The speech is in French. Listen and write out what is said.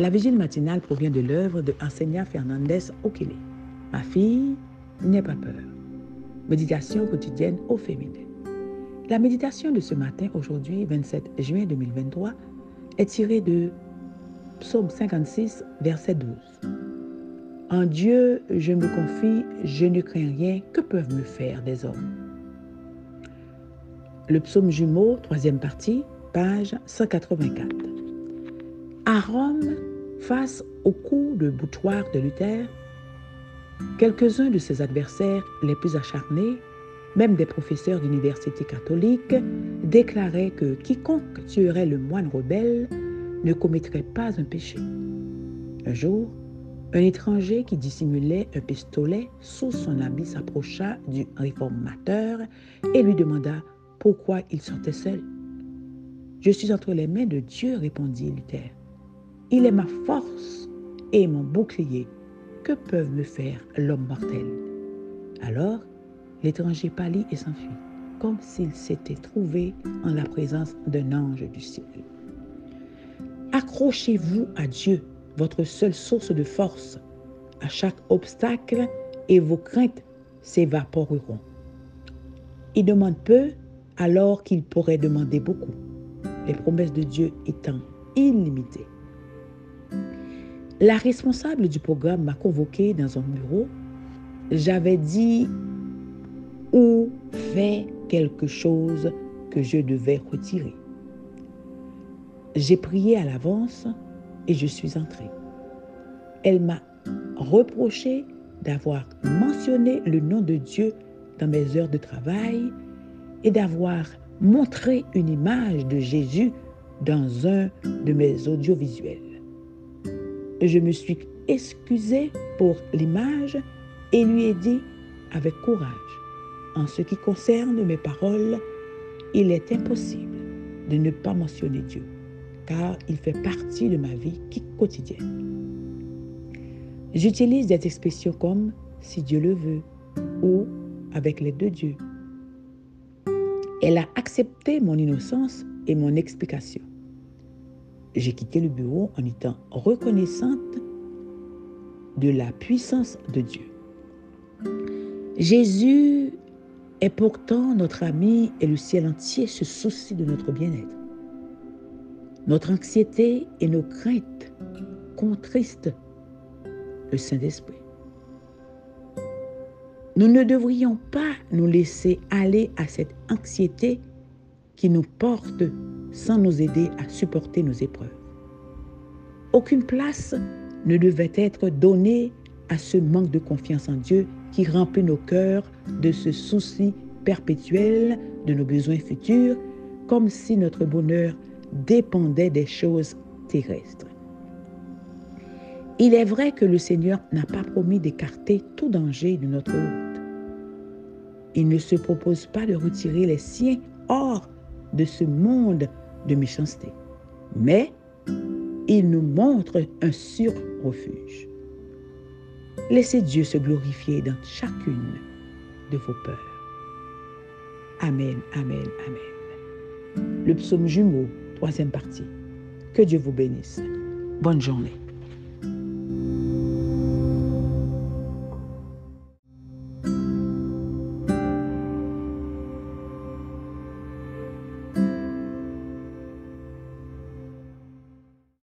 La vigile matinale provient de l'œuvre de Enseignant Fernandez Okele. Ma fille, n'aie pas peur. Méditation quotidienne au féminin. La méditation de ce matin, aujourd'hui, 27 juin 2023, est tirée de Psaume 56, verset 12. En Dieu, je me confie, je ne crains rien, que peuvent me faire des hommes Le psaume jumeau, troisième partie, page 184. À Rome, face au coup de boutoir de Luther, quelques-uns de ses adversaires les plus acharnés, même des professeurs d'université catholique, déclaraient que quiconque tuerait le moine rebelle ne commettrait pas un péché. Un jour, un étranger qui dissimulait un pistolet sous son habit s'approcha du réformateur et lui demanda pourquoi il sortait seul. Je suis entre les mains de Dieu, répondit Luther. Il est ma force et mon bouclier. Que peuvent me faire l'homme mortel? Alors, l'étranger pâlit et s'enfuit, comme s'il s'était trouvé en la présence d'un ange du ciel. Accrochez-vous à Dieu, votre seule source de force. À chaque obstacle et vos craintes s'évaporeront. Il demande peu alors qu'il pourrait demander beaucoup, les promesses de Dieu étant illimitées. La responsable du programme m'a convoqué dans un bureau. J'avais dit ou fait quelque chose que je devais retirer. J'ai prié à l'avance et je suis entrée. Elle m'a reproché d'avoir mentionné le nom de Dieu dans mes heures de travail et d'avoir montré une image de Jésus dans un de mes audiovisuels je me suis excusée pour l'image et lui ai dit avec courage, en ce qui concerne mes paroles, il est impossible de ne pas mentionner Dieu, car il fait partie de ma vie quotidienne. J'utilise des expressions comme si Dieu le veut ou avec l'aide de Dieu. Elle a accepté mon innocence et mon explication. J'ai quitté le bureau en étant reconnaissante de la puissance de Dieu. Jésus est pourtant notre ami et le ciel entier se soucie de notre bien-être. Notre anxiété et nos craintes contristent le Saint-Esprit. Nous ne devrions pas nous laisser aller à cette anxiété qui nous porte sans nous aider à supporter nos épreuves. Aucune place ne devait être donnée à ce manque de confiance en Dieu qui remplit nos cœurs de ce souci perpétuel de nos besoins futurs, comme si notre bonheur dépendait des choses terrestres. Il est vrai que le Seigneur n'a pas promis d'écarter tout danger de notre route. Il ne se propose pas de retirer les siens hors de ce monde de méchanceté. Mais il nous montre un sûr refuge. Laissez Dieu se glorifier dans chacune de vos peurs. Amen, amen, amen. Le psaume jumeau, troisième partie. Que Dieu vous bénisse. Bonne journée.